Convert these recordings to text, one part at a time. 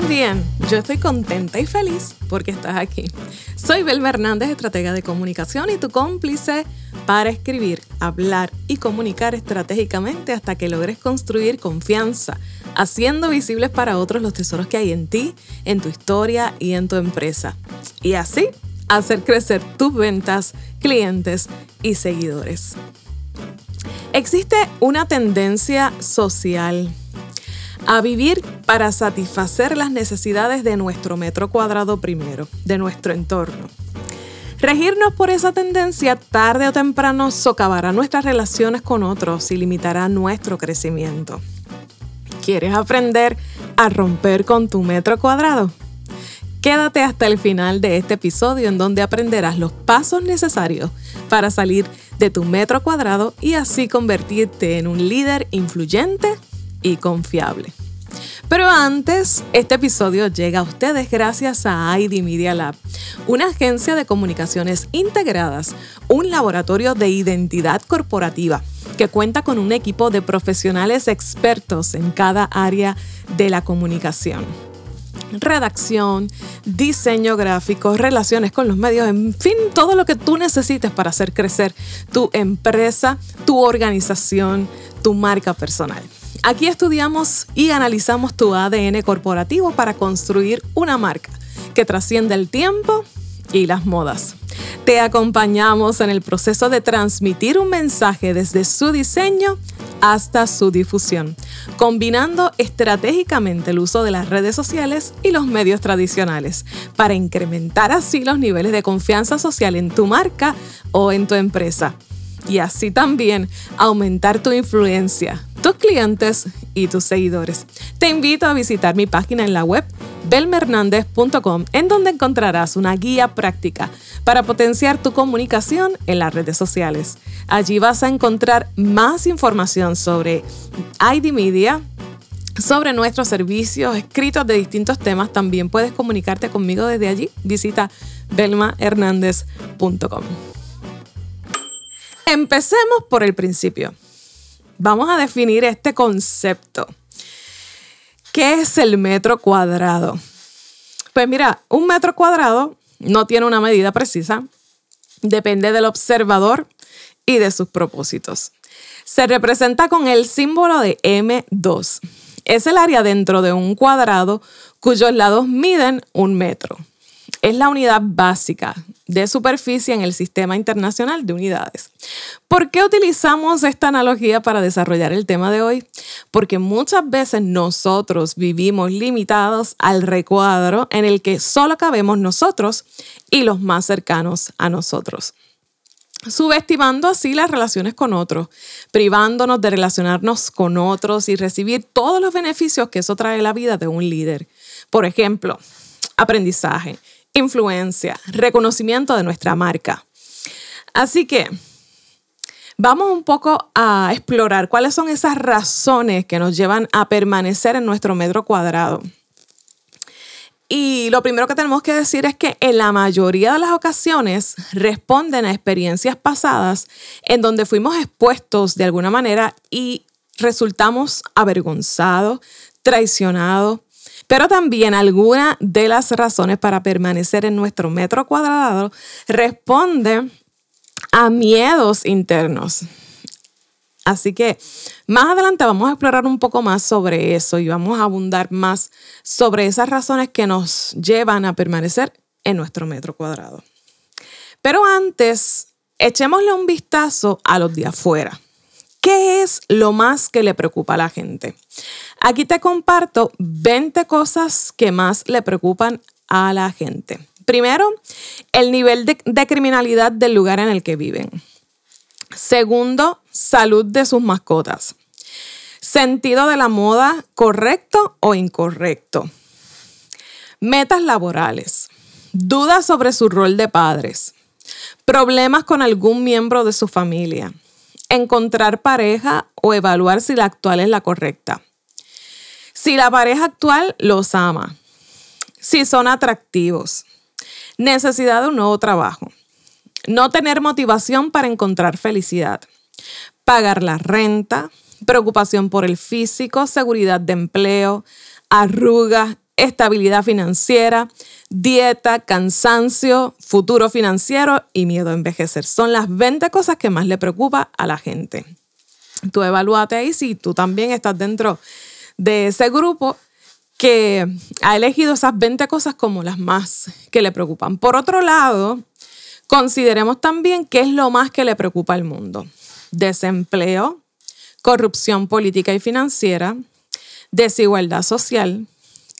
bien? Yo estoy contenta y feliz porque estás aquí. Soy Belma Hernández, estratega de comunicación y tu cómplice para escribir, hablar y comunicar estratégicamente hasta que logres construir confianza, haciendo visibles para otros los tesoros que hay en ti, en tu historia y en tu empresa. Y así hacer crecer tus ventas, clientes y seguidores. Existe una tendencia social a vivir para satisfacer las necesidades de nuestro metro cuadrado primero, de nuestro entorno. Regirnos por esa tendencia tarde o temprano socavará nuestras relaciones con otros y limitará nuestro crecimiento. ¿Quieres aprender a romper con tu metro cuadrado? Quédate hasta el final de este episodio en donde aprenderás los pasos necesarios para salir de tu metro cuadrado y así convertirte en un líder influyente y confiable. Pero antes, este episodio llega a ustedes gracias a ID Media Lab, una agencia de comunicaciones integradas, un laboratorio de identidad corporativa que cuenta con un equipo de profesionales expertos en cada área de la comunicación redacción, diseño gráfico, relaciones con los medios, en fin, todo lo que tú necesites para hacer crecer tu empresa, tu organización, tu marca personal. Aquí estudiamos y analizamos tu ADN corporativo para construir una marca que trasciende el tiempo y las modas. Te acompañamos en el proceso de transmitir un mensaje desde su diseño hasta su difusión, combinando estratégicamente el uso de las redes sociales y los medios tradicionales para incrementar así los niveles de confianza social en tu marca o en tu empresa y así también aumentar tu influencia, tus clientes y tus seguidores. Te invito a visitar mi página en la web belmernandez.com en donde encontrarás una guía práctica para potenciar tu comunicación en las redes sociales. Allí vas a encontrar más información sobre ID Media, sobre nuestros servicios escritos de distintos temas. También puedes comunicarte conmigo desde allí. Visita belmahernandez.com. Empecemos por el principio. Vamos a definir este concepto. ¿Qué es el metro cuadrado? Pues mira, un metro cuadrado no tiene una medida precisa, depende del observador y de sus propósitos. Se representa con el símbolo de M2. Es el área dentro de un cuadrado cuyos lados miden un metro es la unidad básica de superficie en el Sistema Internacional de Unidades. ¿Por qué utilizamos esta analogía para desarrollar el tema de hoy? Porque muchas veces nosotros vivimos limitados al recuadro en el que solo cabemos nosotros y los más cercanos a nosotros subestimando así las relaciones con otros, privándonos de relacionarnos con otros y recibir todos los beneficios que eso trae a la vida de un líder. Por ejemplo, aprendizaje, influencia, reconocimiento de nuestra marca. Así que vamos un poco a explorar cuáles son esas razones que nos llevan a permanecer en nuestro metro cuadrado. Y lo primero que tenemos que decir es que en la mayoría de las ocasiones responden a experiencias pasadas en donde fuimos expuestos de alguna manera y resultamos avergonzados, traicionados, pero también alguna de las razones para permanecer en nuestro metro cuadrado responde a miedos internos. Así que más adelante vamos a explorar un poco más sobre eso y vamos a abundar más sobre esas razones que nos llevan a permanecer en nuestro metro cuadrado. Pero antes, echémosle un vistazo a los de afuera. ¿Qué es lo más que le preocupa a la gente? Aquí te comparto 20 cosas que más le preocupan a la gente. Primero, el nivel de, criminalidad del lugar en el que viven. Segundo, salud de sus mascotas. Sentido de la moda, correcto o incorrecto. Metas laborales. Dudas sobre su rol de padres. Problemas con algún miembro de su familia encontrar pareja o evaluar si la actual es la correcta. Si la pareja actual los ama, si son atractivos, necesidad de un nuevo trabajo, no tener motivación para encontrar felicidad, pagar la renta, preocupación por el físico, seguridad de empleo, arrugas, estabilidad financiera, dieta, cansancio, futuro financiero y miedo a envejecer. Son las 20 cosas que más le preocupa a la gente. Tú evalúate ahí si tú también estás dentro de ese grupo que ha elegido esas 20 cosas como las más que le preocupan. Por otro lado, consideremos también qué es lo más que le preocupa al mundo. Desempleo, corrupción política y financiera, desigualdad social,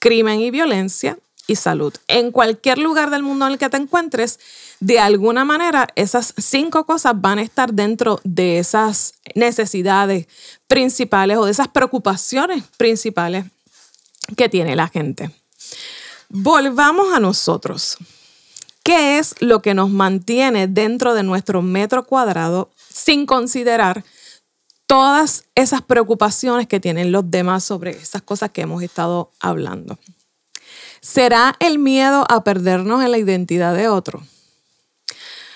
crimen y violencia y salud. En cualquier lugar del mundo en el que te encuentres, de alguna manera esas cinco cosas van a estar dentro de esas necesidades principales o de esas preocupaciones principales que tiene la gente. Volvamos a nosotros. ¿Qué es lo que nos mantiene dentro de nuestro metro cuadrado sin considerar todas esas preocupaciones que tienen los demás sobre esas cosas que hemos estado hablando. ¿Será el miedo a perdernos en la identidad de otro?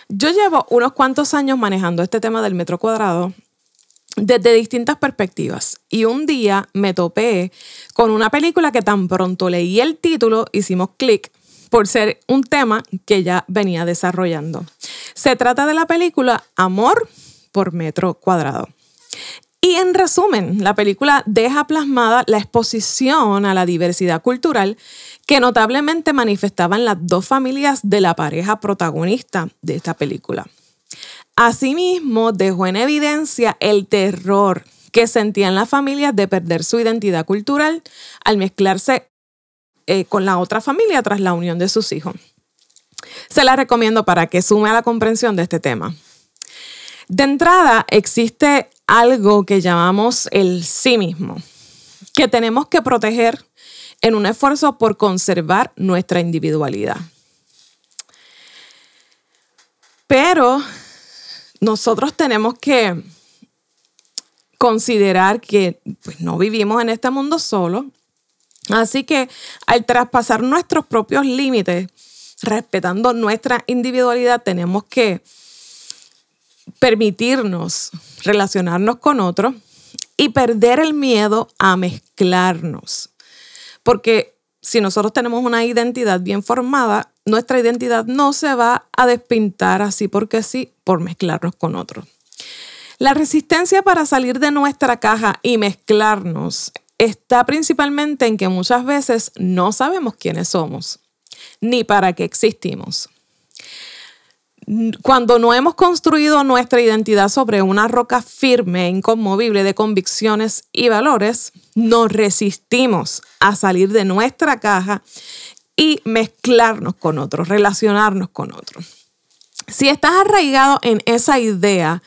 Yo llevo unos cuantos años manejando este tema del metro cuadrado desde distintas perspectivas y un día me topé con una película que tan pronto leí el título hicimos clic por ser un tema que ya venía desarrollando. Se trata de la película Amor por metro cuadrado. Y en resumen, la película deja plasmada la exposición a la diversidad cultural que notablemente manifestaban las dos familias de la pareja protagonista de esta película. Asimismo, dejó en evidencia el terror que sentían las familias de perder su identidad cultural al mezclarse eh, con la otra familia tras la unión de sus hijos. Se la recomiendo para que sume a la comprensión de este tema. De entrada, existe algo que llamamos el sí mismo, que tenemos que proteger en un esfuerzo por conservar nuestra individualidad. Pero nosotros tenemos que considerar que pues, no vivimos en este mundo solo. Así que al traspasar nuestros propios límites, respetando nuestra individualidad, tenemos que permitirnos relacionarnos con otros y perder el miedo a mezclarnos. Porque si nosotros tenemos una identidad bien formada, nuestra identidad no se va a despintar así porque sí por mezclarnos con otros. La resistencia para salir de nuestra caja y mezclarnos está principalmente en que muchas veces no sabemos quiénes somos ni para qué existimos cuando no hemos construido nuestra identidad sobre una roca firme, inconmovible de convicciones y valores, nos resistimos a salir de nuestra caja y mezclarnos con otros, relacionarnos con otros. Si estás arraigado en esa idea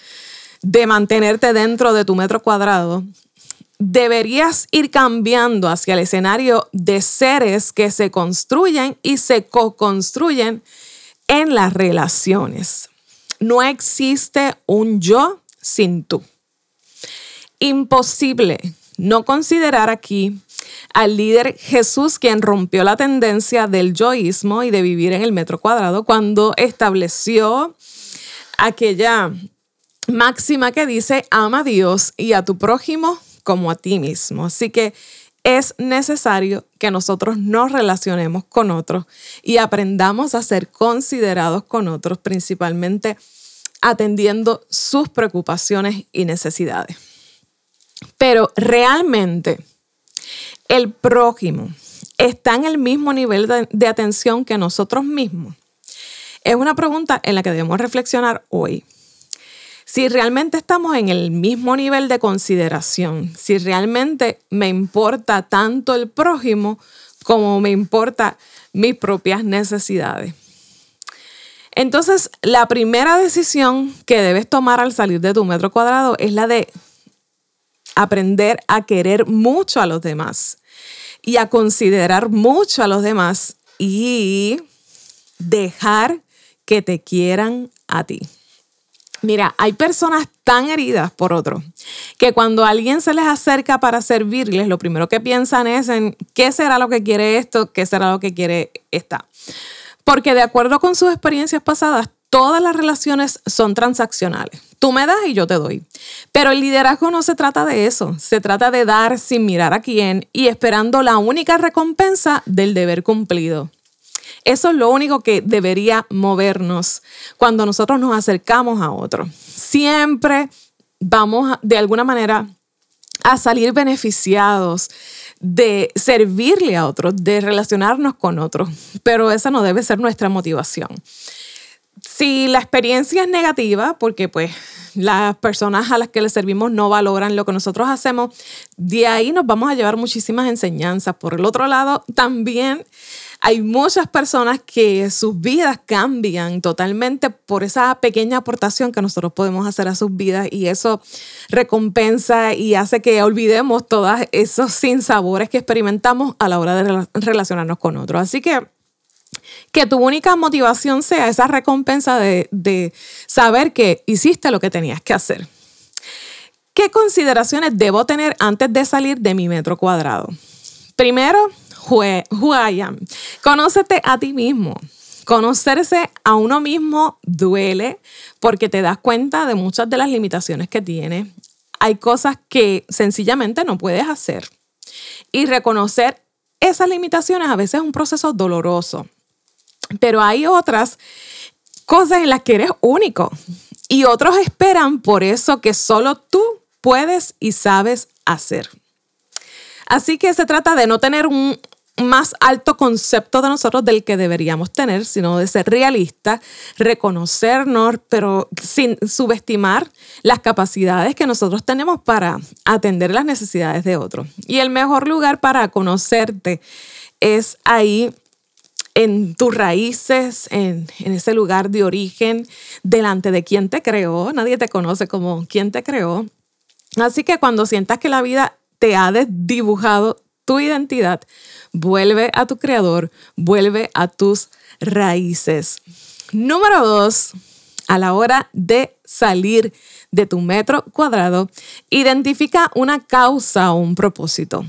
de mantenerte dentro de tu metro cuadrado, deberías ir cambiando hacia el escenario de seres que se construyen y se co-construyen en las relaciones. No existe un yo sin tú. Imposible no considerar aquí al líder Jesús quien rompió la tendencia del yoísmo y de vivir en el metro cuadrado cuando estableció aquella máxima que dice ama a Dios y a tu prójimo como a ti mismo. Así que es necesario que nosotros nos relacionemos con otros y aprendamos a ser considerados con otros, principalmente atendiendo sus preocupaciones y necesidades. Pero realmente el prójimo está en el mismo nivel de, atención que nosotros mismos. Es una pregunta en la que debemos reflexionar hoy si realmente estamos en el mismo nivel de consideración, si realmente me importa tanto el prójimo como me importa mis propias necesidades. Entonces, la primera decisión que debes tomar al salir de tu metro cuadrado es la de aprender a querer mucho a los demás y a considerar mucho a los demás y dejar que te quieran a ti. Mira, hay personas tan heridas por otro que cuando alguien se les acerca para servirles, lo primero que piensan es en qué será lo que quiere esto, qué será lo que quiere esta. Porque de acuerdo con sus experiencias pasadas, todas las relaciones son transaccionales. Tú me das y yo te doy. Pero el liderazgo no se trata de eso. Se trata de dar sin mirar a quién y esperando la única recompensa del deber cumplido. Eso es lo único que debería movernos cuando nosotros nos acercamos a otro. Siempre vamos de alguna manera a salir beneficiados de servirle a otros, de relacionarnos con otros, pero esa no debe ser nuestra motivación. Si la experiencia es negativa, porque pues las personas a las que le servimos no valoran lo que nosotros hacemos, de ahí nos vamos a llevar muchísimas enseñanzas. Por el otro lado, también hay muchas personas que sus vidas cambian totalmente por esa pequeña aportación que nosotros podemos hacer a sus vidas y eso recompensa y hace que olvidemos todos esos sinsabores que experimentamos a la hora de relacionarnos con otros. Así que que tu única motivación sea esa recompensa de, de saber que hiciste lo que tenías que hacer. ¿Qué consideraciones debo tener antes de salir de mi metro cuadrado? Primero, who. Conócete a ti mismo. Conocerse a uno mismo duele porque te das cuenta de muchas de las limitaciones que tienes. Hay cosas que sencillamente no puedes hacer. Y reconocer esas limitaciones a veces es un proceso doloroso. Pero hay otras cosas en las que eres único. Y otros esperan por eso que solo tú puedes y sabes hacer. Así que se trata de no tener un más alto concepto de nosotros del que deberíamos tener, sino de ser realistas, reconocernos, pero sin subestimar las capacidades que nosotros tenemos para atender las necesidades de otros. Y el mejor lugar para conocerte es ahí en tus raíces, en, en, ese lugar de origen, delante de quien te creó. Nadie te conoce como quien te creó. Así que cuando sientas que la vida te ha desdibujado tu identidad, vuelve a tu creador, vuelve a tus raíces. Número dos, a la hora de salir de tu metro cuadrado, identifica una causa o un propósito.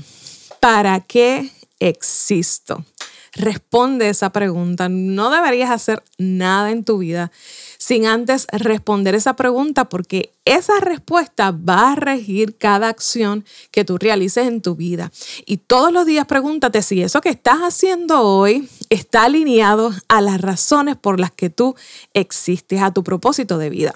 ¿Para qué existo? Responde esa pregunta. No deberías hacer nada en tu vida sin antes responder esa pregunta porque esa respuesta va a regir cada acción que tú realices en tu vida. Y todos los días pregúntate si eso que estás haciendo hoy está alineado a las razones por las que tú existes, a tu propósito de vida.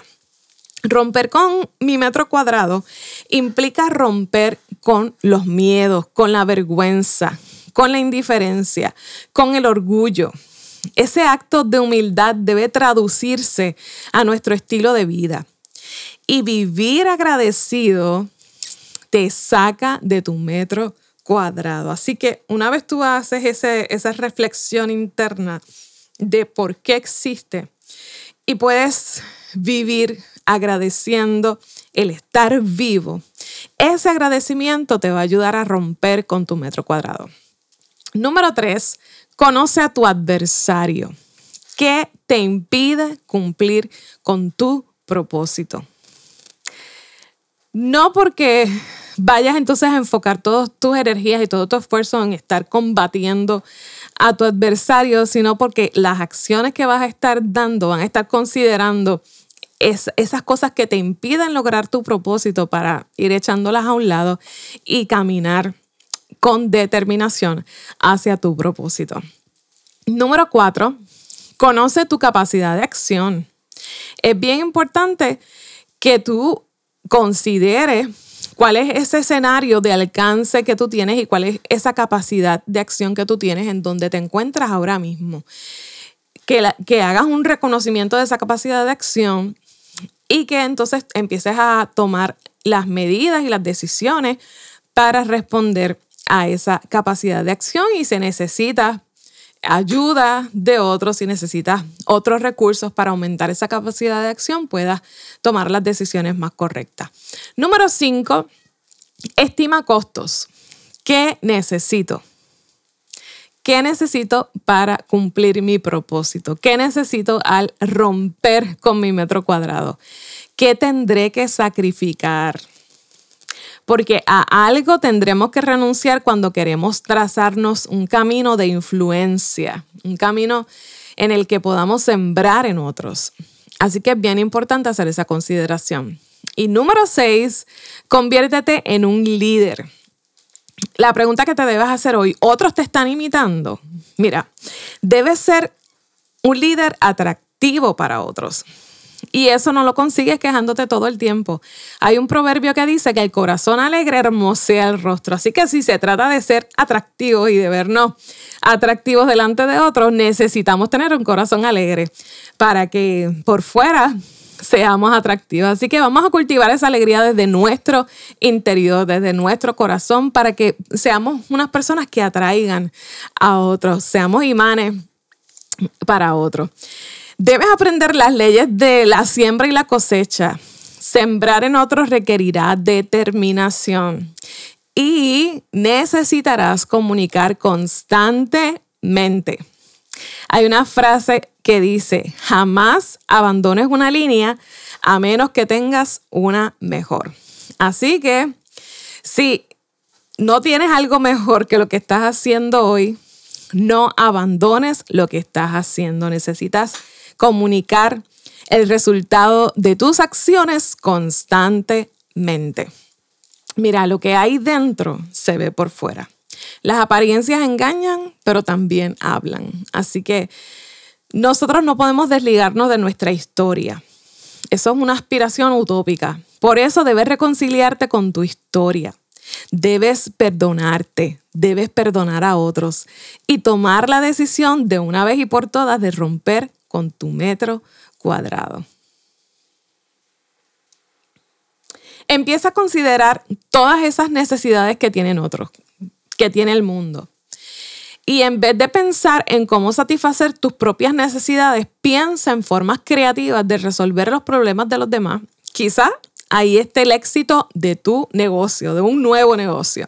Romper con mi metro cuadrado implica romper con los miedos, con la vergüenza, con la indiferencia, con el orgullo. Ese acto de humildad debe traducirse a nuestro estilo de vida. Y vivir agradecido te saca de tu metro cuadrado. Así que una vez tú haces esa reflexión interna de por qué existe y puedes vivir agradeciendo el estar vivo, ese agradecimiento te va a ayudar a romper con tu metro cuadrado. Número tres, conoce a tu adversario. ¿Qué te impide cumplir con tu propósito? No porque vayas entonces a enfocar todas tus energías y todo tu esfuerzo en estar combatiendo a tu adversario, sino porque las acciones que vas a estar dando van a estar considerando esas cosas que te impiden lograr tu propósito para ir echándolas a un lado y caminar con determinación hacia tu propósito. Número cuatro, conoce tu capacidad de acción. Es bien importante que tú consideres cuál es ese escenario de alcance que tú tienes y cuál es esa capacidad de acción que tú tienes en donde te encuentras ahora mismo. Que, que hagas un reconocimiento de esa capacidad de acción y que entonces empieces a tomar las medidas y las decisiones para responder a esa capacidad de acción y se necesita ayuda de otros, si necesitas otros recursos para aumentar esa capacidad de acción, puedas tomar las decisiones más correctas. Número 5, estima costos. ¿Qué necesito? ¿Qué necesito para cumplir mi propósito? ¿Qué necesito al romper con mi metro cuadrado? ¿Qué tendré que sacrificar? Porque a algo tendremos que renunciar cuando queremos trazarnos un camino de influencia, un camino en el que podamos sembrar en otros. Así que es bien importante hacer esa consideración. Y número seis, conviértete en un líder. La pregunta que te debes hacer hoy, ¿otros te están imitando? Mira, debes ser un líder atractivo para otros. Y eso no lo consigues quejándote todo el tiempo. Hay un proverbio que dice que el corazón alegre hermosea el rostro. Así que si se trata de ser atractivos y de vernos atractivos delante de otros, necesitamos tener un corazón alegre para que por fuera seamos atractivos. Así que vamos a cultivar esa alegría desde nuestro interior, desde nuestro corazón, para que seamos unas personas que atraigan a otros, seamos imanes para otros. Debes aprender las leyes de la siembra y la cosecha. Sembrar en otros requerirá determinación y necesitarás comunicar constantemente. Hay una frase que dice, jamás abandones una línea a menos que tengas una mejor. Así que si no tienes algo mejor que lo que estás haciendo hoy, no abandones lo que estás haciendo. Necesitas comunicar el resultado de tus acciones constantemente. Mira, lo que hay dentro se ve por fuera. Las apariencias engañan, pero también hablan. Así que nosotros no podemos desligarnos de nuestra historia. Eso es una aspiración utópica. Por eso debes reconciliarte con tu historia. Debes perdonarte, debes perdonar a otros y tomar la decisión de una vez y por todas de romper con tu metro cuadrado. Empieza a considerar todas esas necesidades que tienen otros, que tiene el mundo. Y en vez de pensar en cómo satisfacer tus propias necesidades, piensa en formas creativas de resolver los problemas de los demás. Quizá ahí esté el éxito de tu negocio, de un nuevo negocio.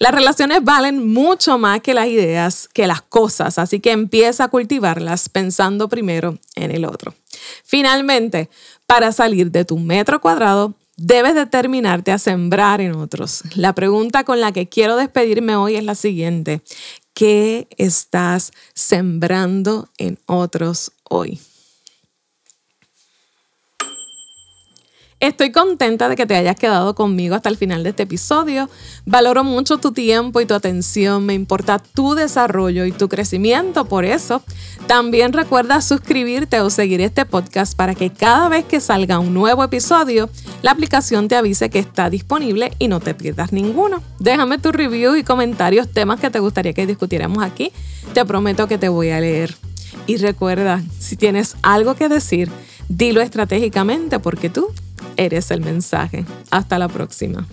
Las relaciones valen mucho más que las ideas, que las cosas, así que empieza a cultivarlas pensando primero en el otro. Finalmente, para salir de tu metro cuadrado, debes determinarte a sembrar en otros. La pregunta con la que quiero despedirme hoy es la siguiente. ¿Qué estás sembrando en otros hoy? Estoy contenta de que te hayas quedado conmigo hasta el final de este episodio. Valoro mucho tu tiempo y tu atención. Me importa tu desarrollo y tu crecimiento. Por eso, también recuerda suscribirte o seguir este podcast para que cada vez que salga un nuevo episodio, la aplicación te avise que está disponible y no te pierdas ninguno. Déjame tu review y comentarios, temas que te gustaría que discutiéramos aquí. Te prometo que te voy a leer. Y recuerda, si tienes algo que decir, dilo estratégicamente porque tú eres el mensaje. Hasta la próxima.